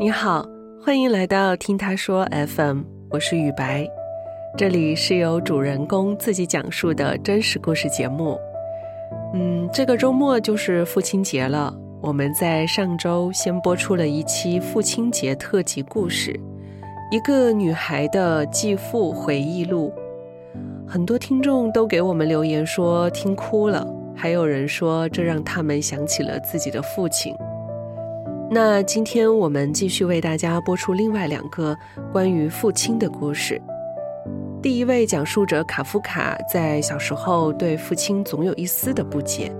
你好，欢迎来到听他说 FM，我是雨白，这里是由主人公自己讲述的真实故事节目。嗯，这个周末就是父亲节了，我们在上周先播出了一期父亲节特辑故事，一个女孩的继父回忆录。很多听众都给我们留言说听哭了，还有人说这让他们想起了自己的父亲。那今天我们继续为大家播出另外两个关于父亲的故事。第一位讲述者卡夫卡在小时候对父亲总有一丝的不解，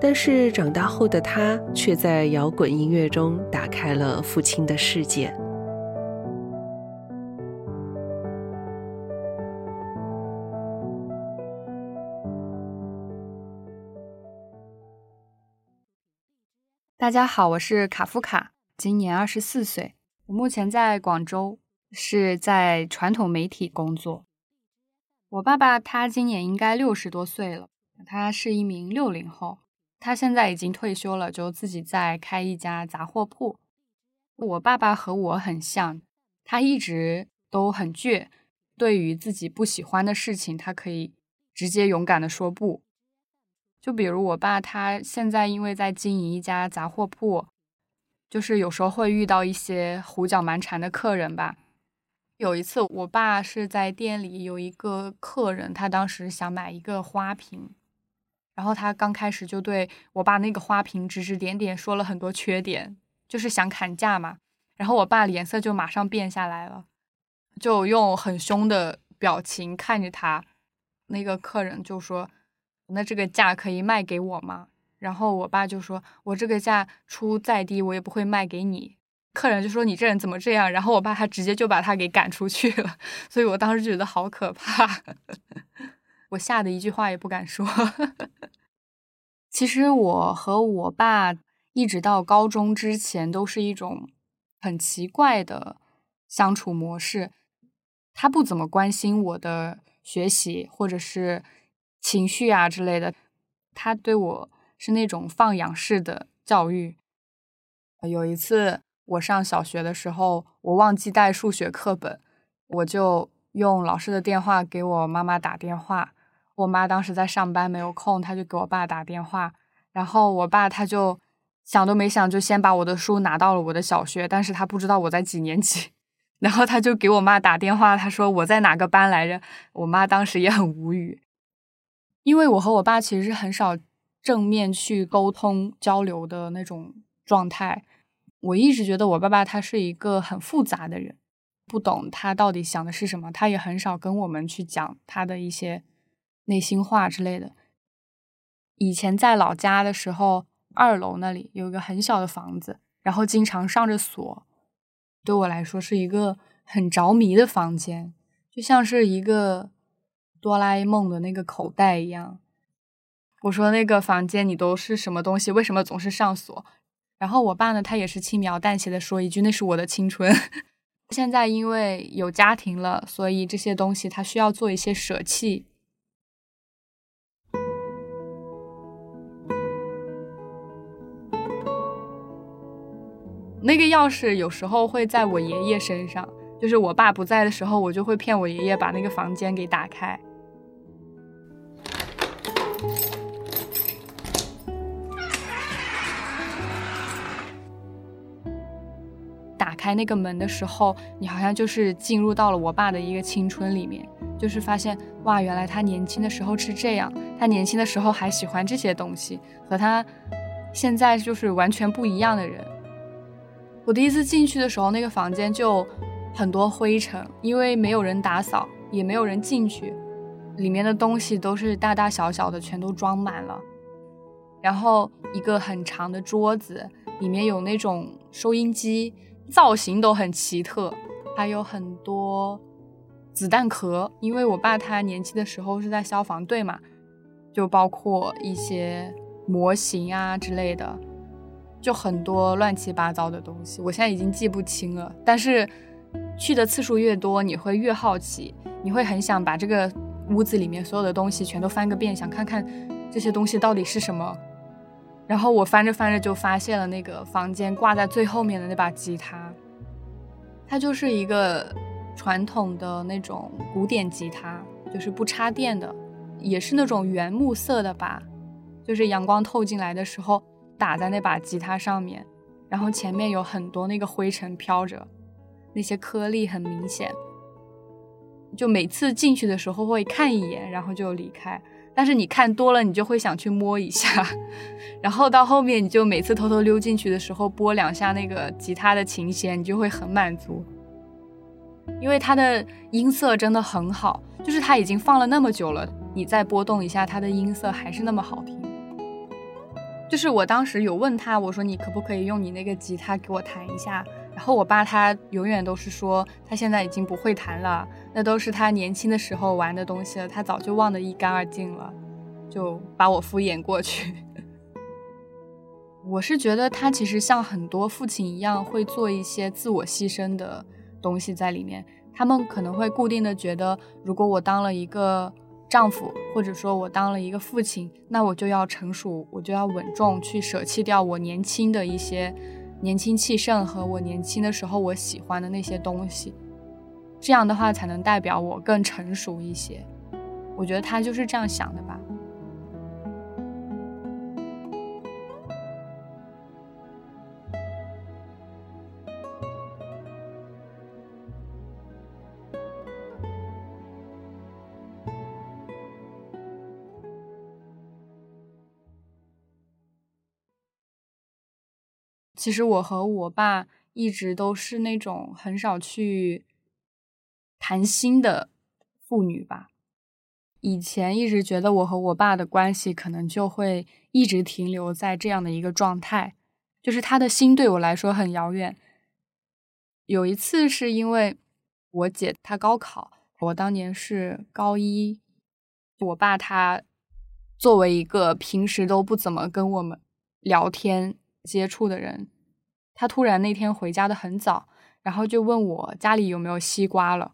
但是长大后的他却在摇滚音乐中打开了父亲的世界。大家好，我是卡夫卡，今年二十四岁，我目前在广州，是在传统媒体工作。我爸爸他今年应该六十多岁了，他是一名六零后，他现在已经退休了，就自己在开一家杂货铺。我爸爸和我很像，他一直都很倔，对于自己不喜欢的事情，他可以直接勇敢的说不。就比如我爸，他现在因为在经营一家杂货铺，就是有时候会遇到一些胡搅蛮缠的客人吧。有一次，我爸是在店里有一个客人，他当时想买一个花瓶，然后他刚开始就对我爸那个花瓶指指点点，说了很多缺点，就是想砍价嘛。然后我爸脸色就马上变下来了，就用很凶的表情看着他。那个客人就说。那这个价可以卖给我吗？然后我爸就说：“我这个价出再低，我也不会卖给你。”客人就说：“你这人怎么这样？”然后我爸他直接就把他给赶出去了。所以我当时就觉得好可怕，我吓得一句话也不敢说。其实我和我爸一直到高中之前都是一种很奇怪的相处模式，他不怎么关心我的学习，或者是。情绪啊之类的，他对我是那种放养式的教育。有一次我上小学的时候，我忘记带数学课本，我就用老师的电话给我妈妈打电话。我妈当时在上班没有空，他就给我爸打电话。然后我爸他就想都没想，就先把我的书拿到了我的小学，但是他不知道我在几年级。然后他就给我妈打电话，他说我在哪个班来着。我妈当时也很无语。因为我和我爸其实是很少正面去沟通交流的那种状态，我一直觉得我爸爸他是一个很复杂的人，不懂他到底想的是什么，他也很少跟我们去讲他的一些内心话之类的。以前在老家的时候，二楼那里有一个很小的房子，然后经常上着锁，对我来说是一个很着迷的房间，就像是一个。哆啦 A 梦的那个口袋一样，我说那个房间你都是什么东西？为什么总是上锁？然后我爸呢，他也是轻描淡写的说一句：“那是我的青春。”现在因为有家庭了，所以这些东西他需要做一些舍弃。那个钥匙有时候会在我爷爷身上，就是我爸不在的时候，我就会骗我爷爷把那个房间给打开。开那个门的时候，你好像就是进入到了我爸的一个青春里面，就是发现哇，原来他年轻的时候是这样，他年轻的时候还喜欢这些东西，和他现在就是完全不一样的人。我第一次进去的时候，那个房间就很多灰尘，因为没有人打扫，也没有人进去。里面的东西都是大大小小的，全都装满了。然后一个很长的桌子，里面有那种收音机，造型都很奇特，还有很多子弹壳。因为我爸他年轻的时候是在消防队嘛，就包括一些模型啊之类的，就很多乱七八糟的东西。我现在已经记不清了，但是去的次数越多，你会越好奇，你会很想把这个。屋子里面所有的东西全都翻个遍，想看看这些东西到底是什么。然后我翻着翻着就发现了那个房间挂在最后面的那把吉他，它就是一个传统的那种古典吉他，就是不插电的，也是那种原木色的吧。就是阳光透进来的时候，打在那把吉他上面，然后前面有很多那个灰尘飘着，那些颗粒很明显。就每次进去的时候会看一眼，然后就离开。但是你看多了，你就会想去摸一下。然后到后面，你就每次偷偷溜进去的时候拨两下那个吉他的琴弦，你就会很满足，因为它的音色真的很好。就是它已经放了那么久了，你再拨动一下，它的音色还是那么好听。就是我当时有问他，我说你可不可以用你那个吉他给我弹一下？然后我爸他永远都是说他现在已经不会弹了，那都是他年轻的时候玩的东西了，他早就忘得一干二净了，就把我敷衍过去。我是觉得他其实像很多父亲一样，会做一些自我牺牲的东西在里面。他们可能会固定的觉得，如果我当了一个。丈夫，或者说我当了一个父亲，那我就要成熟，我就要稳重，去舍弃掉我年轻的一些年轻气盛和我年轻的时候我喜欢的那些东西，这样的话才能代表我更成熟一些。我觉得他就是这样想的吧。其实我和我爸一直都是那种很少去谈心的妇女吧。以前一直觉得我和我爸的关系可能就会一直停留在这样的一个状态，就是他的心对我来说很遥远。有一次是因为我姐她高考，我当年是高一，我爸他作为一个平时都不怎么跟我们聊天。接触的人，他突然那天回家的很早，然后就问我家里有没有西瓜了。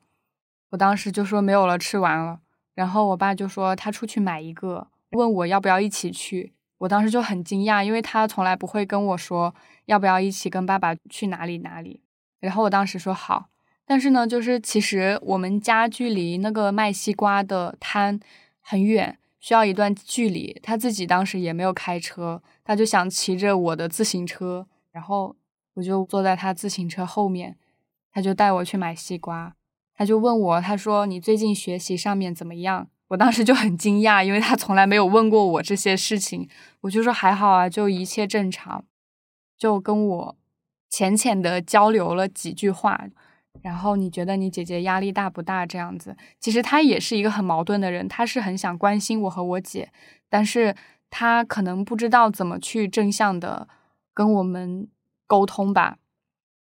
我当时就说没有了，吃完了。然后我爸就说他出去买一个，问我要不要一起去。我当时就很惊讶，因为他从来不会跟我说要不要一起跟爸爸去哪里哪里。然后我当时说好，但是呢，就是其实我们家距离那个卖西瓜的摊很远。需要一段距离，他自己当时也没有开车，他就想骑着我的自行车，然后我就坐在他自行车后面，他就带我去买西瓜，他就问我，他说你最近学习上面怎么样？我当时就很惊讶，因为他从来没有问过我这些事情，我就说还好啊，就一切正常，就跟我浅浅的交流了几句话。然后你觉得你姐姐压力大不大？这样子，其实她也是一个很矛盾的人，她是很想关心我和我姐，但是她可能不知道怎么去正向的跟我们沟通吧。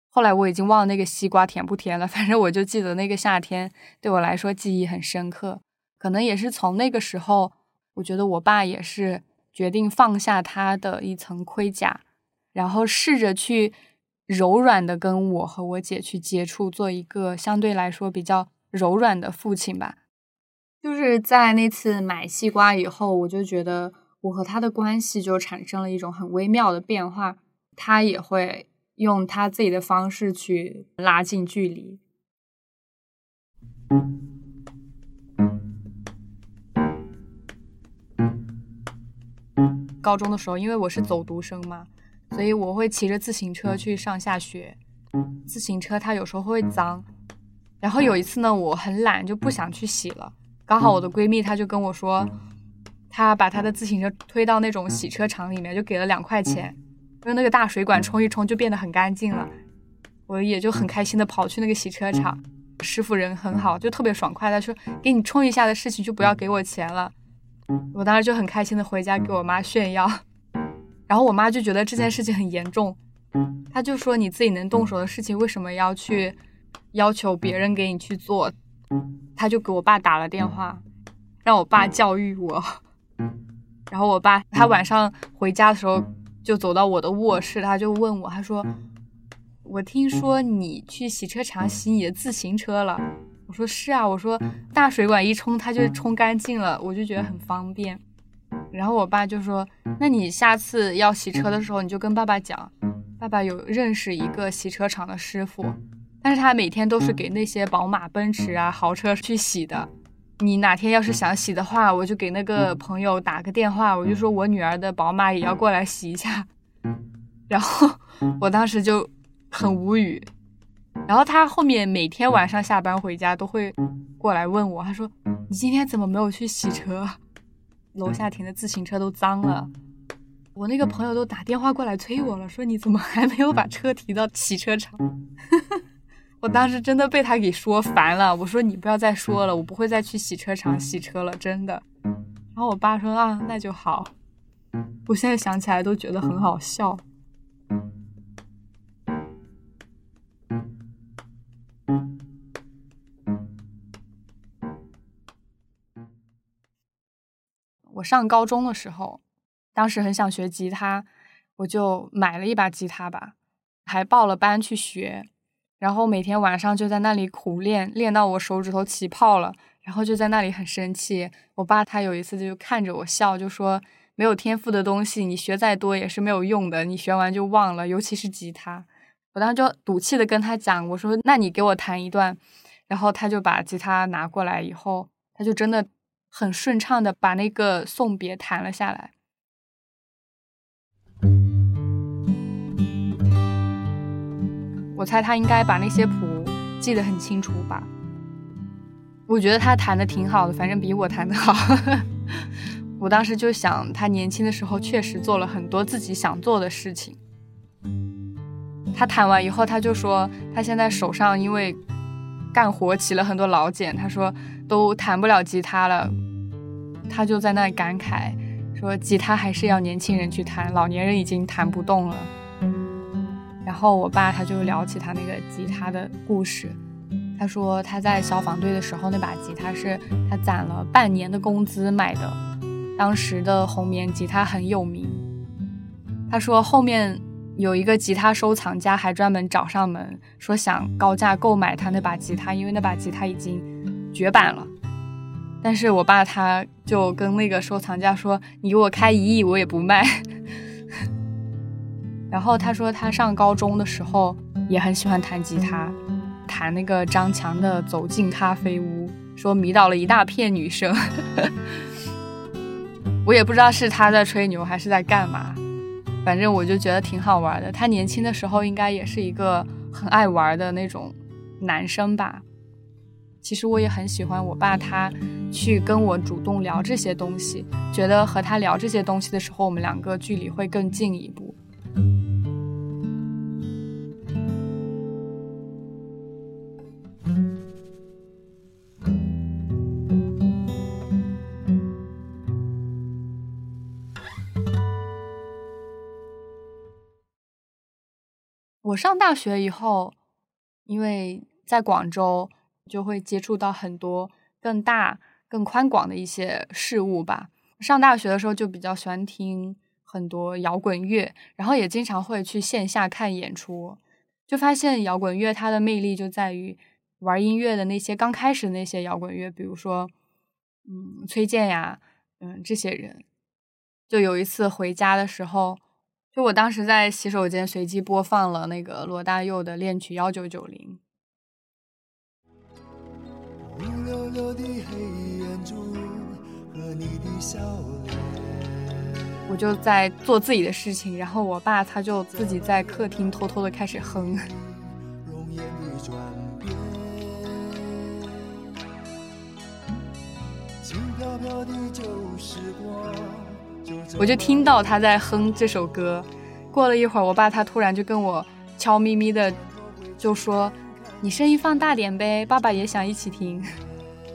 后来我已经忘了那个西瓜甜不甜了，反正我就记得那个夏天对我来说记忆很深刻。可能也是从那个时候，我觉得我爸也是决定放下他的一层盔甲，然后试着去。柔软的跟我和我姐去接触，做一个相对来说比较柔软的父亲吧。就是在那次买西瓜以后，我就觉得我和他的关系就产生了一种很微妙的变化。他也会用他自己的方式去拉近距离。高中的时候，因为我是走读生嘛。所以我会骑着自行车去上下学，自行车它有时候会脏，然后有一次呢，我很懒就不想去洗了，刚好我的闺蜜她就跟我说，她把她的自行车推到那种洗车场里面，就给了两块钱，用那个大水管冲一冲就变得很干净了，我也就很开心的跑去那个洗车场，师傅人很好，就特别爽快，他说给你冲一下的事情就不要给我钱了，我当时就很开心的回家给我妈炫耀。然后我妈就觉得这件事情很严重，她就说你自己能动手的事情为什么要去要求别人给你去做？她就给我爸打了电话，让我爸教育我。然后我爸他晚上回家的时候就走到我的卧室，他就问我，他说：“我听说你去洗车场洗你的自行车了？”我说：“是啊。”我说：“大水管一冲，它就冲干净了，我就觉得很方便。”然后我爸就说：“那你下次要洗车的时候，你就跟爸爸讲，爸爸有认识一个洗车场的师傅，但是他每天都是给那些宝马、奔驰啊豪车去洗的。你哪天要是想洗的话，我就给那个朋友打个电话，我就说我女儿的宝马也要过来洗一下。然后我当时就很无语。然后他后面每天晚上下班回家都会过来问我，他说：“你今天怎么没有去洗车？楼下停的自行车都脏了。”我那个朋友都打电话过来催我了，说：“你怎么还没有把车提到洗车场？” 我当时真的被他给说烦了，我说：“你不要再说了，我不会再去洗车场洗车了，真的。”然后我爸说：“啊，那就好。”我现在想起来都觉得很好笑。我上高中的时候，当时很想学吉他，我就买了一把吉他吧，还报了班去学，然后每天晚上就在那里苦练，练到我手指头起泡了，然后就在那里很生气。我爸他有一次就看着我笑，就说：“没有天赋的东西，你学再多也是没有用的，你学完就忘了，尤其是吉他。”我当时就赌气的跟他讲，我说：“那你给我弹一段。”然后他就把吉他拿过来以后，他就真的。很顺畅的把那个送别弹了下来。我猜他应该把那些谱记得很清楚吧。我觉得他弹的挺好的，反正比我弹的好。我当时就想，他年轻的时候确实做了很多自己想做的事情。他弹完以后，他就说他现在手上因为干活起了很多老茧，他说都弹不了吉他了。他就在那感慨说：“吉他还是要年轻人去弹，老年人已经弹不动了。”然后我爸他就聊起他那个吉他的故事。他说他在消防队的时候，那把吉他是他攒了半年的工资买的。当时的红棉吉他很有名。他说后面有一个吉他收藏家还专门找上门，说想高价购买他那把吉他，因为那把吉他已经绝版了。但是我爸他就跟那个收藏家说：“你给我开一亿，我也不卖。”然后他说他上高中的时候也很喜欢弹吉他，弹那个张强的《走进咖啡屋》，说迷倒了一大片女生。我也不知道是他在吹牛还是在干嘛，反正我就觉得挺好玩的。他年轻的时候应该也是一个很爱玩的那种男生吧。其实我也很喜欢我爸，他去跟我主动聊这些东西，觉得和他聊这些东西的时候，我们两个距离会更近一步。我上大学以后，因为在广州。就会接触到很多更大、更宽广的一些事物吧。上大学的时候就比较喜欢听很多摇滚乐，然后也经常会去线下看演出。就发现摇滚乐它的魅力就在于玩音乐的那些刚开始那些摇滚乐，比如说嗯崔健呀，嗯这些人。就有一次回家的时候，就我当时在洗手间随机播放了那个罗大佑的《恋曲幺九九零》。我就在做自己的事情，然后我爸他就自己在客厅偷偷的开始哼。飘飘的旧时光我就听到他在哼这首歌。过了一会儿，我爸他突然就跟我悄咪咪的就说。你声音放大点呗，爸爸也想一起听。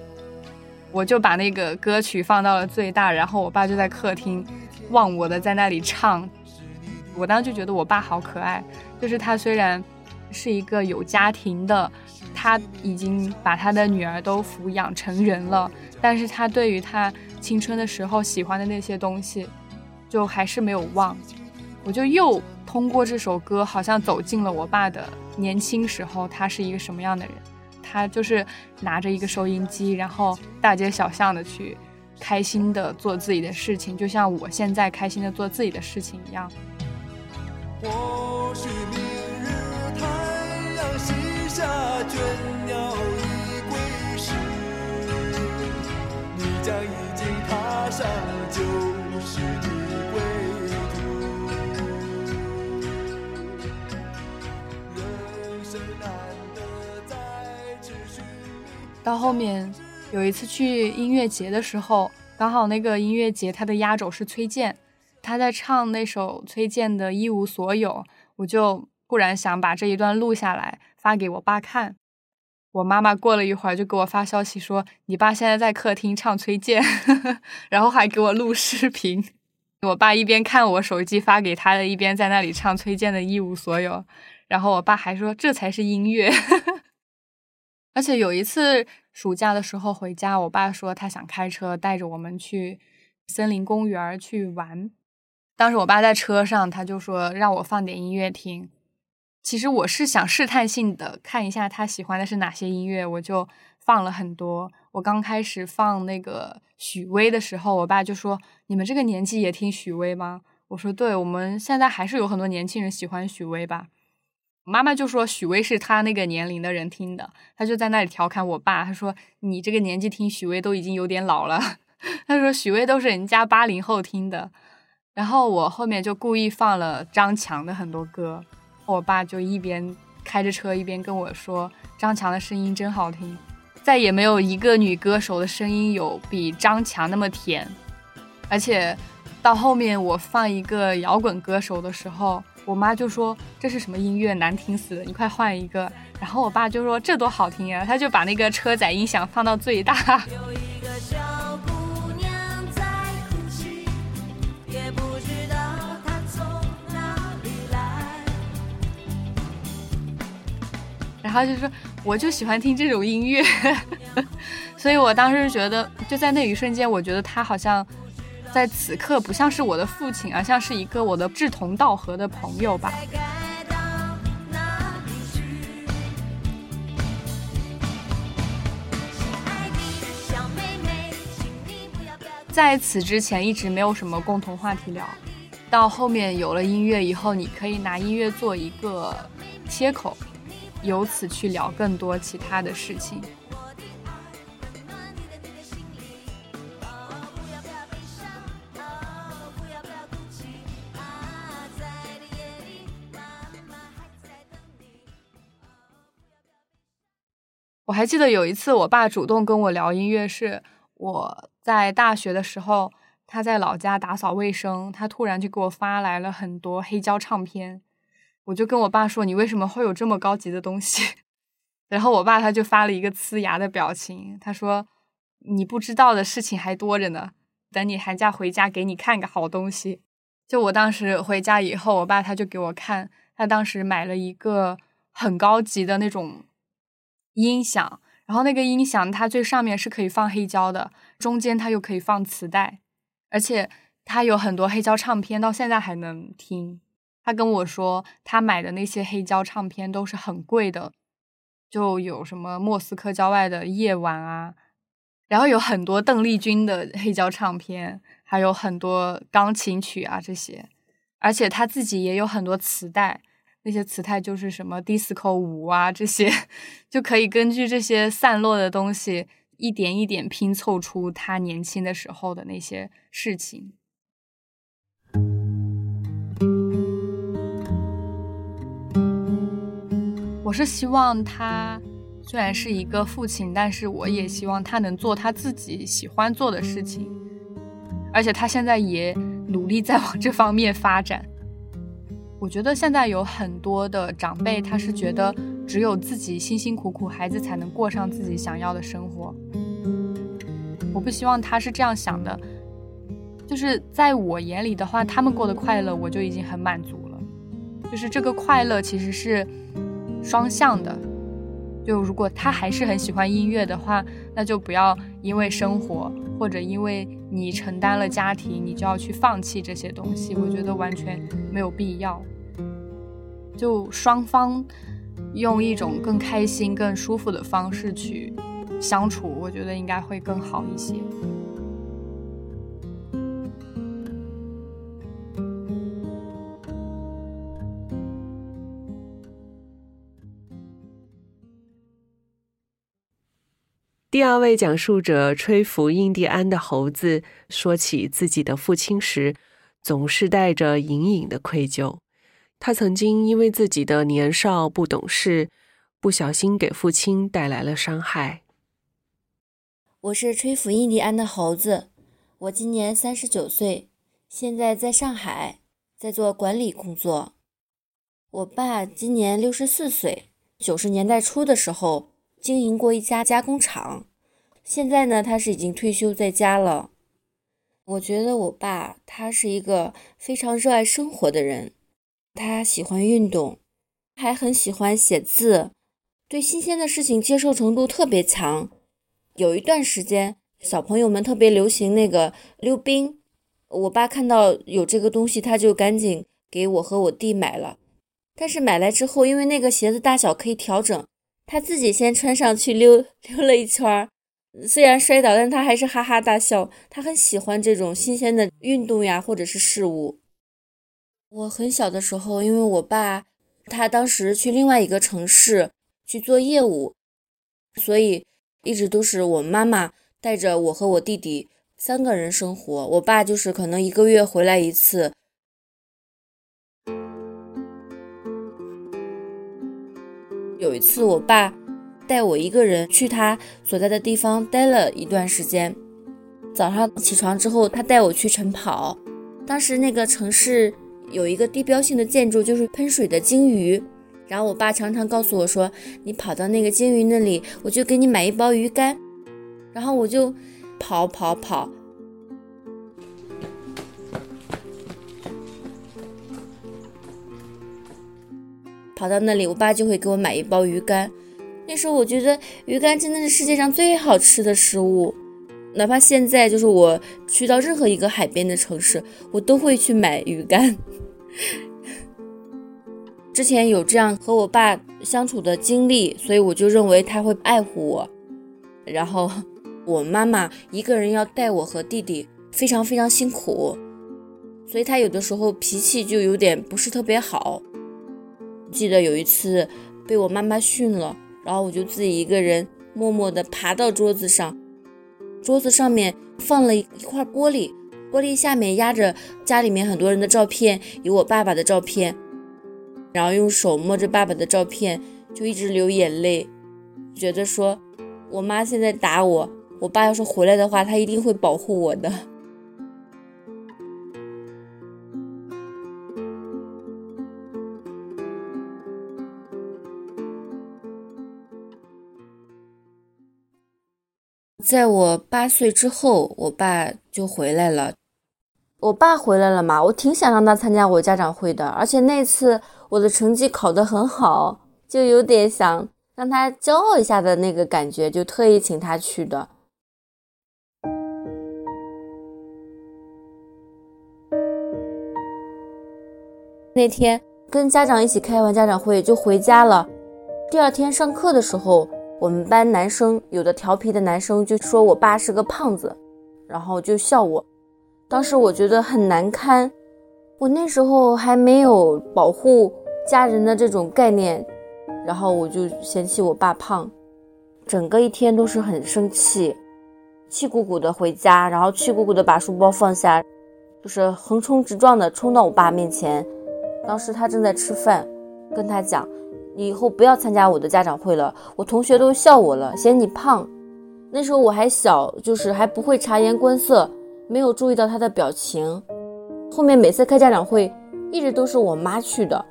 我就把那个歌曲放到了最大，然后我爸就在客厅忘我的在那里唱。我当时就觉得我爸好可爱，就是他虽然是一个有家庭的，他已经把他的女儿都抚养成人了，但是他对于他青春的时候喜欢的那些东西，就还是没有忘。我就又通过这首歌，好像走进了我爸的。年轻时候他是一个什么样的人？他就是拿着一个收音机，然后大街小巷的去开心的做自己的事情，就像我现在开心的做自己的事情一样。或许明日太阳西下倦鸟已归时，你将已踏上就是你归途。人生难得再次寻觅。到后面有一次去音乐节的时候，刚好那个音乐节他的压轴是崔健，他在唱那首崔健的《一无所有》，我就忽然想把这一段录下来发给我爸看。我妈妈过了一会儿就给我发消息说：“你爸现在在客厅唱崔健，然后还给我录视频。”我爸一边看我手机发给他的，一边在那里唱崔健的《一无所有》。然后我爸还说：“这才是音乐。”而且有一次暑假的时候回家，我爸说他想开车带着我们去森林公园去玩。当时我爸在车上，他就说让我放点音乐听。其实我是想试探性的看一下他喜欢的是哪些音乐，我就放了很多。我刚开始放那个许巍的时候，我爸就说：“你们这个年纪也听许巍吗？”我说：“对，我们现在还是有很多年轻人喜欢许巍吧。”妈妈就说许巍是他那个年龄的人听的，他就在那里调侃我爸，他说：“你这个年纪听许巍都已经有点老了。”他说：“许巍都是人家八零后听的。”然后我后面就故意放了张强的很多歌。我爸就一边开着车一边跟我说：“张强的声音真好听，再也没有一个女歌手的声音有比张强那么甜。”而且到后面我放一个摇滚歌手的时候，我妈就说：“这是什么音乐，难听死了，你快换一个。”然后我爸就说：“这多好听呀！”他就把那个车载音响放到最大。有一个然后就说我就喜欢听这种音乐，所以我当时觉得，就在那一瞬间，我觉得他好像在此刻不像是我的父亲，而像是一个我的志同道合的朋友吧。在此之前一直没有什么共同话题聊，到后面有了音乐以后，你可以拿音乐做一个切口，由此去聊更多其他的事情。我还记得有一次，我爸主动跟我聊音乐，是我在大学的时候，他在老家打扫卫生，他突然就给我发来了很多黑胶唱片，我就跟我爸说：“你为什么会有这么高级的东西？” 然后我爸他就发了一个呲牙的表情，他说：“你不知道的事情还多着呢，等你寒假回家给你看个好东西。”就我当时回家以后，我爸他就给我看，他当时买了一个很高级的那种音响，然后那个音响它最上面是可以放黑胶的，中间它又可以放磁带，而且它有很多黑胶唱片，到现在还能听。他跟我说，他买的那些黑胶唱片都是很贵的，就有什么莫斯科郊外的夜晚啊，然后有很多邓丽君的黑胶唱片，还有很多钢琴曲啊这些，而且他自己也有很多磁带，那些磁带就是什么 disco 舞啊这些，就可以根据这些散落的东西，一点一点拼凑出他年轻的时候的那些事情。我是希望他虽然是一个父亲，但是我也希望他能做他自己喜欢做的事情，而且他现在也努力在往这方面发展。我觉得现在有很多的长辈，他是觉得只有自己辛辛苦苦，孩子才能过上自己想要的生活。我不希望他是这样想的，就是在我眼里的话，他们过得快乐，我就已经很满足了。就是这个快乐其实是双向的。就如果他还是很喜欢音乐的话，那就不要因为生活或者因为你承担了家庭，你就要去放弃这些东西。我觉得完全没有必要。就双方用一种更开心、更舒服的方式去相处，我觉得应该会更好一些。第二位讲述者吹拂印第安的猴子说起自己的父亲时，总是带着隐隐的愧疚。他曾经因为自己的年少不懂事，不小心给父亲带来了伤害。我是吹拂印第安的猴子，我今年三十九岁，现在在上海，在做管理工作。我爸今年六十四岁，九十年代初的时候经营过一家加工厂，现在呢，他是已经退休在家了。我觉得我爸他是一个非常热爱生活的人，他喜欢运动，还很喜欢写字，对新鲜的事情接受程度特别强。有一段时间，小朋友们特别流行那个溜冰，我爸看到有这个东西，他就赶紧给我和我弟买了。但是买来之后，因为那个鞋子大小可以调整，他自己先穿上去溜 溜了一圈儿，虽然摔倒，但他还是哈哈大笑。他很喜欢这种新鲜的运动呀，或者是事物。我很小的时候，因为我爸他当时去另外一个城市去做业务，所以。一直都是我妈妈带着我和我弟弟三个人生活，我爸就是可能一个月回来一次。有一次，我爸带我一个人去他所在的地方待了一段时间。早上起床之后，他带我去晨跑。当时那个城市有一个地标性的建筑，就是喷水的鲸鱼。然后我爸常常告诉我说：“你跑到那个鲸鱼那里，我就给你买一包鱼干。”然后我就跑跑跑，跑到那里，我爸就会给我买一包鱼干。那时候我觉得鱼干真的是世界上最好吃的食物，哪怕现在就是我去到任何一个海边的城市，我都会去买鱼干。之前有这样和我爸相处的经历，所以我就认为他会爱护我。然后我妈妈一个人要带我和弟弟，非常非常辛苦，所以他有的时候脾气就有点不是特别好。记得有一次被我妈妈训了，然后我就自己一个人默默地爬到桌子上，桌子上面放了一块玻璃，玻璃下面压着家里面很多人的照片，有我爸爸的照片。然后用手摸着爸爸的照片，就一直流眼泪，觉得说，我妈现在打我，我爸要是回来的话，他一定会保护我的。在我八岁之后，我爸就回来了。我爸回来了嘛，我挺想让他参加我家长会的，而且那次。我的成绩考得很好，就有点想让他骄傲一下的那个感觉，就特意请他去的。那天跟家长一起开完家长会就回家了。第二天上课的时候，我们班男生有的调皮的男生就说我爸是个胖子，然后就笑我。当时我觉得很难堪，我那时候还没有保护。家人的这种概念，然后我就嫌弃我爸胖，整个一天都是很生气，气鼓鼓的回家，然后气鼓鼓的把书包放下，就是横冲直撞的冲到我爸面前。当时他正在吃饭，跟他讲：“你以后不要参加我的家长会了，我同学都笑我了，嫌你胖。”那时候我还小，就是还不会察言观色，没有注意到他的表情。后面每次开家长会，一直都是我妈去的。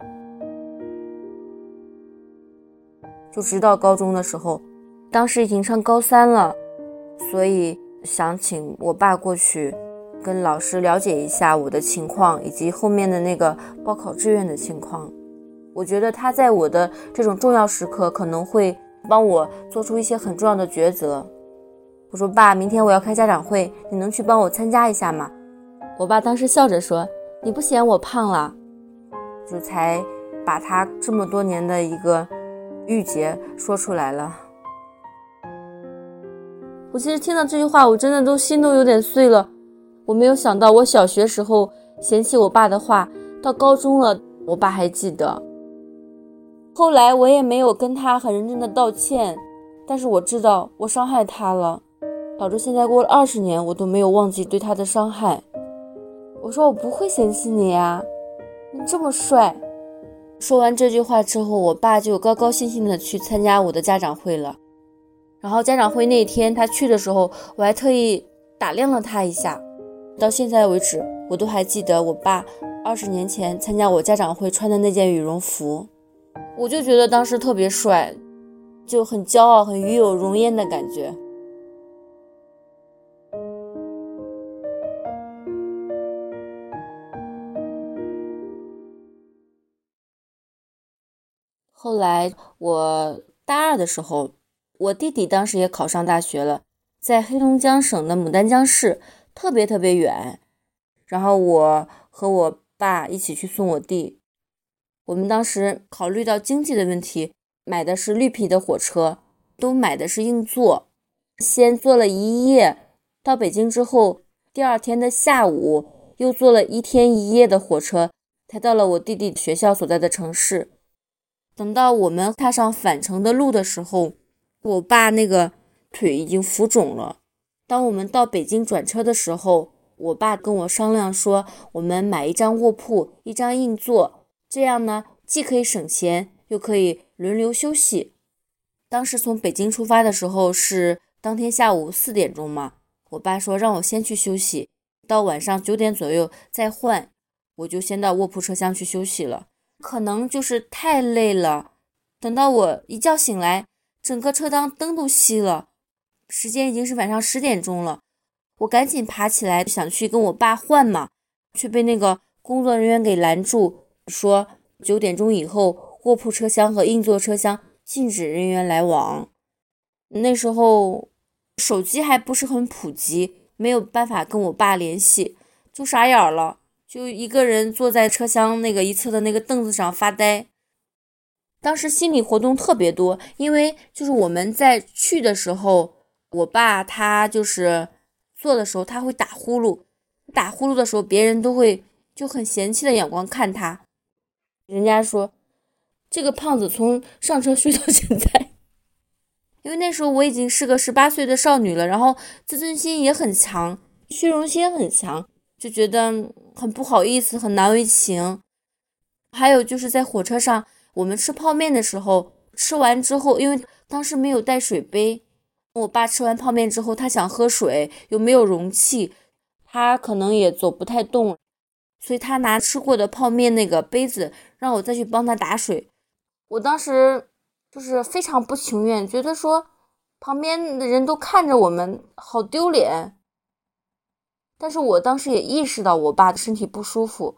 就直到高中的时候，当时已经上高三了，所以想请我爸过去，跟老师了解一下我的情况以及后面的那个报考志愿的情况。我觉得他在我的这种重要时刻可能会帮我做出一些很重要的抉择。我说爸，明天我要开家长会，你能去帮我参加一下吗？我爸当时笑着说：“你不嫌我胖了？”就才把他这么多年的一个。郁结说出来了，我其实听到这句话，我真的都心都有点碎了。我没有想到，我小学时候嫌弃我爸的话，到高中了，我爸还记得。后来我也没有跟他很认真的道歉，但是我知道我伤害他了，导致现在过了二十年，我都没有忘记对他的伤害。我说我不会嫌弃你呀，你这么帅。说完这句话之后，我爸就高高兴兴的去参加我的家长会了。然后家长会那天他去的时候，我还特意打量了他一下。到现在为止，我都还记得我爸二十年前参加我家长会穿的那件羽绒服，我就觉得当时特别帅，就很骄傲、很与有荣焉的感觉。后来我大二的时候，我弟弟当时也考上大学了，在黑龙江省的牡丹江市，特别特别远。然后我和我爸一起去送我弟。我们当时考虑到经济的问题，买的是绿皮的火车，都买的是硬座。先坐了一夜，到北京之后，第二天的下午又坐了一天一夜的火车，才到了我弟弟学校所在的城市。等到我们踏上返程的路的时候，我爸那个腿已经浮肿了。当我们到北京转车的时候，我爸跟我商量说，我们买一张卧铺，一张硬座，这样呢，既可以省钱，又可以轮流休息。当时从北京出发的时候是当天下午四点钟嘛，我爸说让我先去休息，到晚上九点左右再换，我就先到卧铺车厢去休息了。可能就是太累了，等到我一觉醒来，整个车厢灯都熄了，时间已经是晚上十点钟了。我赶紧爬起来想去跟我爸换嘛，却被那个工作人员给拦住，说九点钟以后卧铺车厢和硬座车厢禁止人员来往。那时候手机还不是很普及，没有办法跟我爸联系，就傻眼了。就一个人坐在车厢那个一侧的那个凳子上发呆。当时心理活动特别多，因为就是我们在去的时候，我爸他就是坐的时候他会打呼噜，打呼噜的时候别人都会就很嫌弃的眼光看他。人家说这个胖子从上车睡到现在，因为那时候我已经是个十八岁的少女了，然后自尊心也很强，虚荣心很强。就觉得很不好意思，很难为情。还有就是在火车上，我们吃泡面的时候，吃完之后，因为当时没有带水杯，我爸吃完泡面之后，他想喝水，又没有容器，他可能也走不太动，所以他拿吃过的泡面那个杯子，让我再去帮他打水。我当时就是非常不情愿，觉得说旁边的人都看着我们，好丢脸。但是我当时也意识到我爸的身体不舒服，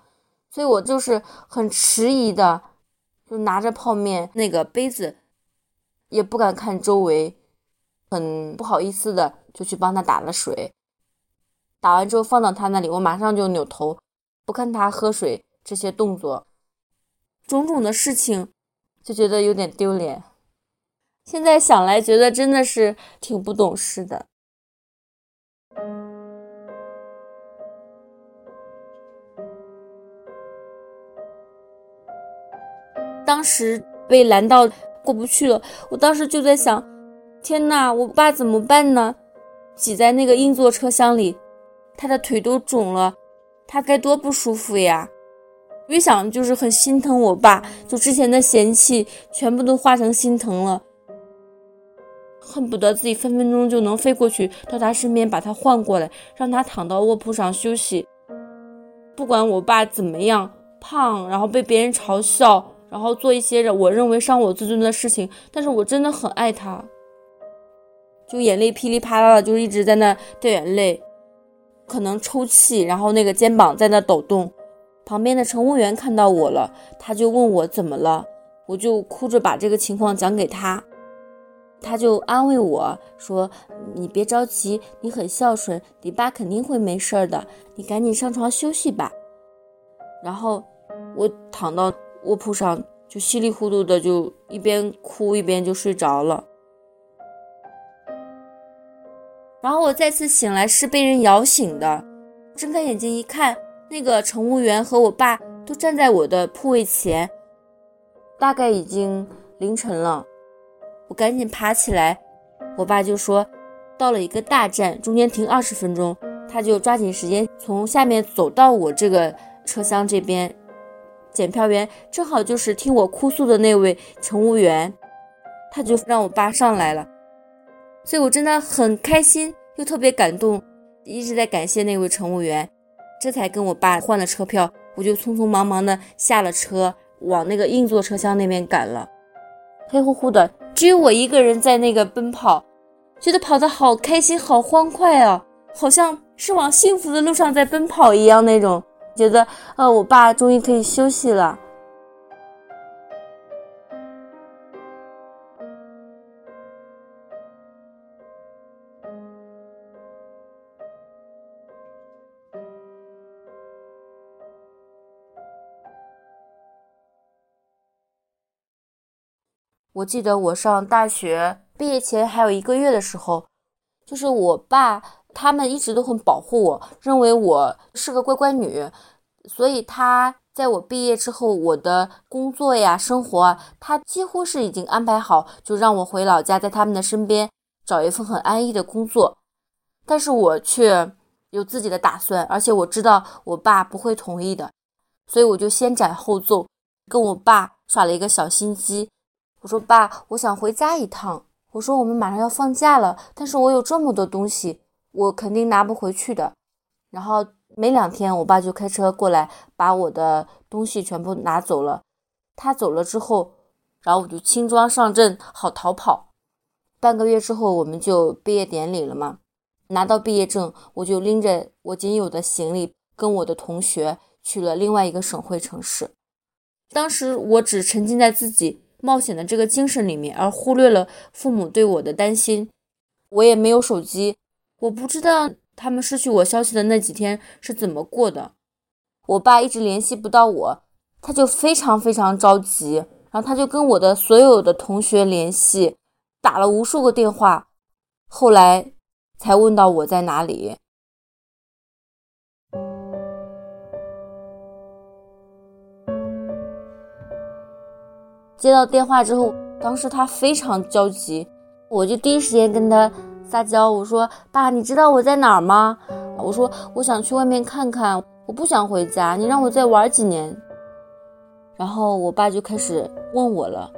所以我就是很迟疑的，就拿着泡面那个杯子，也不敢看周围，很不好意思的就去帮他打了水。打完之后放到他那里，我马上就扭头不看他喝水这些动作，种种的事情就觉得有点丢脸。现在想来，觉得真的是挺不懂事的。当时被拦到过不去了，我当时就在想，天呐，我爸怎么办呢？挤在那个硬座车厢里，他的腿都肿了，他该多不舒服呀！越想就是很心疼我爸，就之前的嫌弃全部都化成心疼了，恨不得自己分分钟就能飞过去到他身边，把他换过来，让他躺到卧铺上休息。不管我爸怎么样胖，然后被别人嘲笑。然后做一些我认为伤我自尊的事情，但是我真的很爱他，就眼泪噼里啪啦的，就是一直在那掉眼泪，可能抽泣，然后那个肩膀在那抖动。旁边的乘务员看到我了，他就问我怎么了，我就哭着把这个情况讲给他，他就安慰我说：“你别着急，你很孝顺，你爸肯定会没事的，你赶紧上床休息吧。”然后我躺到。卧铺上就稀里糊涂的就一边哭一边就睡着了，然后我再次醒来是被人摇醒的，睁开眼睛一看，那个乘务员和我爸都站在我的铺位前，大概已经凌晨了，我赶紧爬起来我爸就说，到了一个大站，中间停二十分钟，他就抓紧时间从下面走到我这个车厢这边。检票员正好就是听我哭诉的那位乘务员，他就让我爸上来了，所以我真的很开心，又特别感动，一直在感谢那位乘务员，这才跟我爸换了车票，我就匆匆忙忙的下了车，往那个硬座车厢那边赶了。黑乎乎的，只有我一个人在那个奔跑，觉得跑得好开心，好欢快啊，好像是往幸福的路上在奔跑一样那种。觉得，呃，我爸终于可以休息了。我记得我上大学毕业前还有一个月的时候，就是我爸他们一直都很保护我，认为我是个乖乖女，所以他在我毕业之后，我的工作呀、生活，他几乎是已经安排好，就让我回老家，在他们的身边找一份很安逸的工作。但是我却有自己的打算，而且我知道我爸不会同意的，所以我就先斩后奏，跟我爸耍了一个小心机。我说爸，我想回家一趟。我说我们马上要放假了，但是我有这么多东西，我肯定拿不回去的。然后没两天，我爸就开车过来，把我的东西全部拿走了。他走了之后，然后我就轻装上阵，好逃跑。半个月之后，我们就毕业典礼了嘛。拿到毕业证，我就拎着我仅有的行李，跟我的同学去了另外一个省会城市。当时我只沉浸在自己。冒险的这个精神里面，而忽略了父母对我的担心。我也没有手机，我不知道他们失去我消息的那几天是怎么过的。我爸一直联系不到我，他就非常非常着急，然后他就跟我的所有的同学联系，打了无数个电话，后来才问到我在哪里。接到电话之后，当时他非常焦急，我就第一时间跟他撒娇，我说：“爸，你知道我在哪儿吗？”我说：“我想去外面看看，我不想回家，你让我再玩几年。”然后我爸就开始问我了：“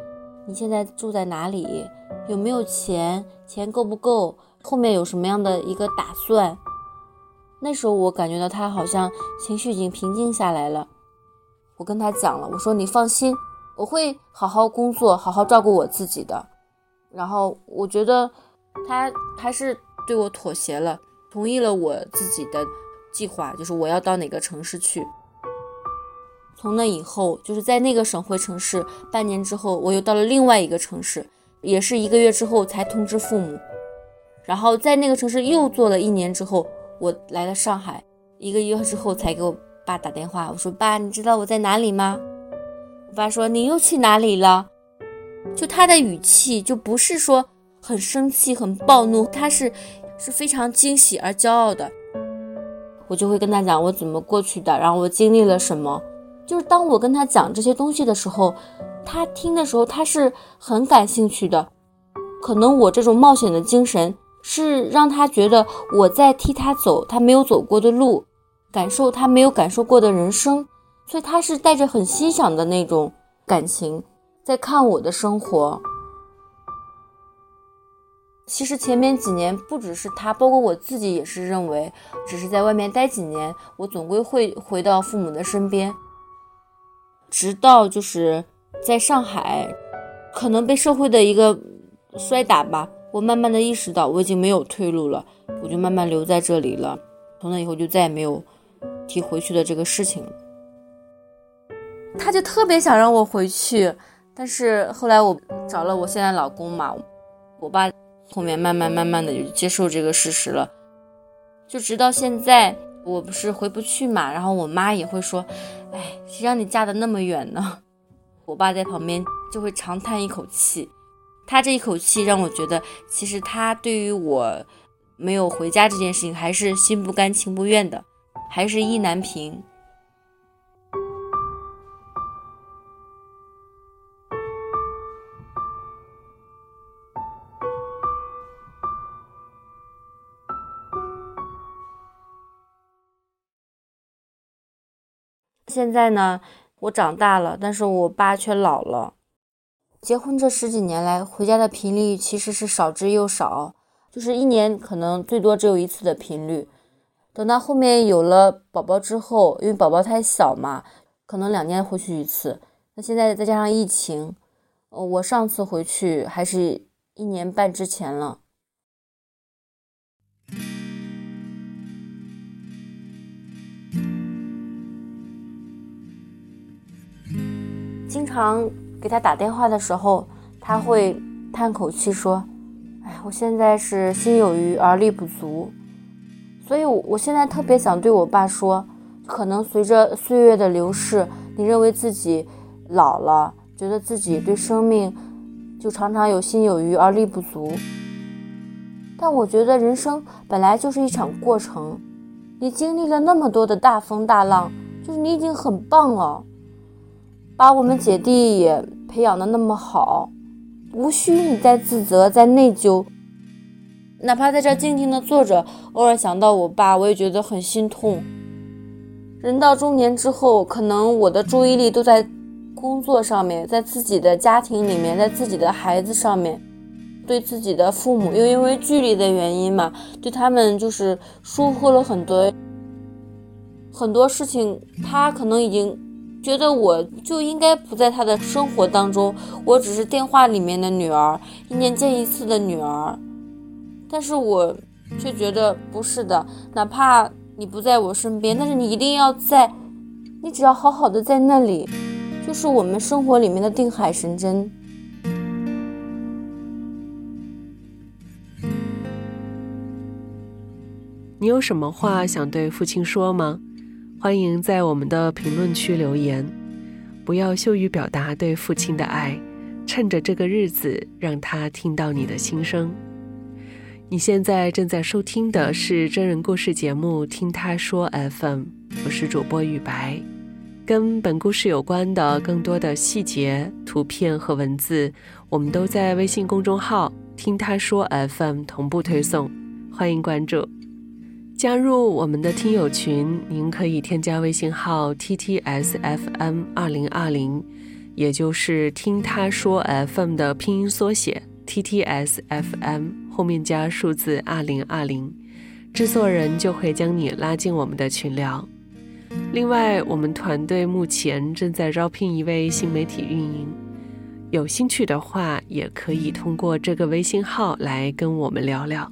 你现在住在哪里？有没有钱？钱够不够？后面有什么样的一个打算？”那时候我感觉到他好像情绪已经平静下来了，我跟他讲了，我说：“你放心。”我会好好工作，好好照顾我自己的。然后我觉得他还是对我妥协了，同意了我自己的计划，就是我要到哪个城市去。从那以后，就是在那个省会城市，半年之后，我又到了另外一个城市，也是一个月之后才通知父母。然后在那个城市又做了一年之后，我来了上海，一个月之后才给我爸打电话，我说爸，你知道我在哪里吗？爸说：“你又去哪里了？”就他的语气就不是说很生气、很暴怒，他是是非常惊喜而骄傲的。我就会跟他讲我怎么过去的，然后我经历了什么。就是当我跟他讲这些东西的时候，他听的时候他是很感兴趣的。可能我这种冒险的精神是让他觉得我在替他走他没有走过的路，感受他没有感受过的人生。所以他是带着很欣赏的那种感情，在看我的生活。其实前面几年不只是他，包括我自己也是认为，只是在外面待几年，我总归会回到父母的身边。直到就是在上海，可能被社会的一个摔打吧，我慢慢的意识到我已经没有退路了，我就慢慢留在这里了。从那以后就再也没有提回去的这个事情。他就特别想让我回去，但是后来我找了我现在老公嘛，我爸后面慢慢慢慢的就接受这个事实了，就直到现在我不是回不去嘛，然后我妈也会说，哎，谁让你嫁的那么远呢？我爸在旁边就会长叹一口气，他这一口气让我觉得，其实他对于我没有回家这件事情还是心不甘情不愿的，还是意难平。现在呢，我长大了，但是我爸却老了。结婚这十几年来，回家的频率其实是少之又少，就是一年可能最多只有一次的频率。等到后面有了宝宝之后，因为宝宝太小嘛，可能两年回去一次。那现在再加上疫情，呃，我上次回去还是一年半之前了。经常给他打电话的时候，他会叹口气说：“哎，我现在是心有余而力不足。”所以，我我现在特别想对我爸说，可能随着岁月的流逝，你认为自己老了，觉得自己对生命就常常有心有余而力不足。但我觉得人生本来就是一场过程，你经历了那么多的大风大浪，就是你已经很棒了。把我们姐弟也培养的那么好，无需你再自责、再内疚。哪怕在这静静的坐着，偶尔想到我爸，我也觉得很心痛。人到中年之后，可能我的注意力都在工作上面，在自己的家庭里面，在自己的孩子上面，对自己的父母，又因为距离的原因嘛，对他们就是疏忽了很多很多事情。他可能已经觉得我就应该不在他的生活当中，我只是电话里面的女儿，一年见一次的女儿。但是我却觉得不是的，哪怕你不在我身边，但是你一定要在，你只要好好的在那里，就是我们生活里面的定海神针。你有什么话想对父亲说吗？欢迎在我们的评论区留言。不要羞于表达对父亲的爱，趁着这个日子，让他听到你的心声。你现在正在收听的是真人故事节目《听他说 FM》，我是主播雨白。跟本故事有关的更多的细节、图片和文字，我们都在微信公众号“听他说 FM” 同步推送，欢迎关注。加入我们的听友群，您可以添加微信号 ttsfm 二零二零，也就是听他说 FM 的拼音缩写 ttsfm 后面加数字二零二零，制作人就会将你拉进我们的群聊。另外，我们团队目前正在招聘一位新媒体运营，有兴趣的话，也可以通过这个微信号来跟我们聊聊。